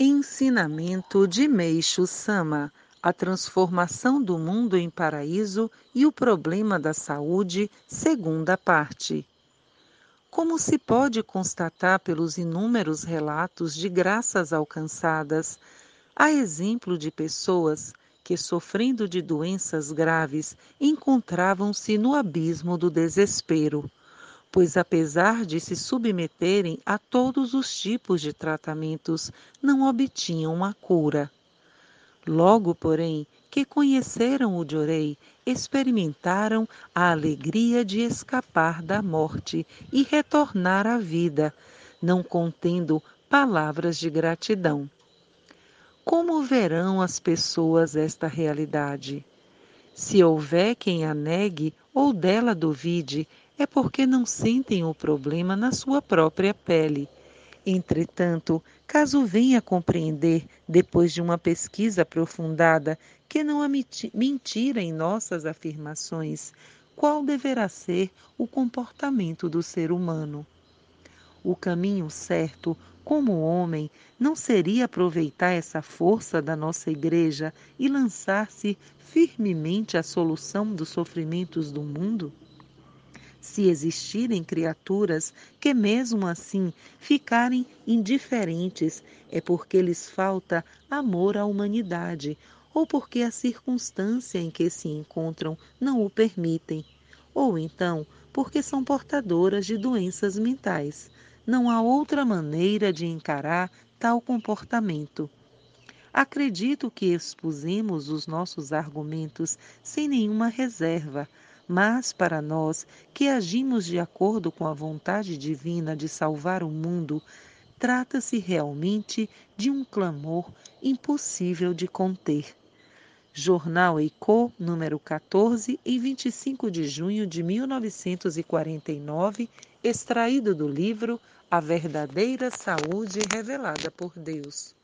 Ensinamento de Meixo Sama: A transformação do mundo em paraíso e o problema da saúde, segunda parte. Como se pode constatar pelos inúmeros relatos de graças alcançadas, há exemplo de pessoas que, sofrendo de doenças graves, encontravam-se no abismo do desespero pois apesar de se submeterem a todos os tipos de tratamentos, não obtinham a cura. Logo, porém, que conheceram o Jorei, experimentaram a alegria de escapar da morte e retornar à vida, não contendo palavras de gratidão. Como verão as pessoas esta realidade? Se houver quem a negue ou dela duvide, é porque não sentem o problema na sua própria pele. Entretanto, caso venha compreender, depois de uma pesquisa aprofundada, que não há mentira em nossas afirmações, qual deverá ser o comportamento do ser humano? O caminho certo, como homem, não seria aproveitar essa força da nossa Igreja e lançar-se firmemente à solução dos sofrimentos do mundo? Se existirem criaturas que, mesmo assim, ficarem indiferentes, é porque lhes falta amor à humanidade ou porque a circunstância em que se encontram não o permitem, ou então porque são portadoras de doenças mentais. Não há outra maneira de encarar tal comportamento. Acredito que expusemos os nossos argumentos sem nenhuma reserva, mas para nós que agimos de acordo com a vontade divina de salvar o mundo, trata-se realmente de um clamor impossível de conter. Jornal Eicô, número 14, em 25 de junho de 1949, extraído do livro A Verdadeira Saúde Revelada por Deus.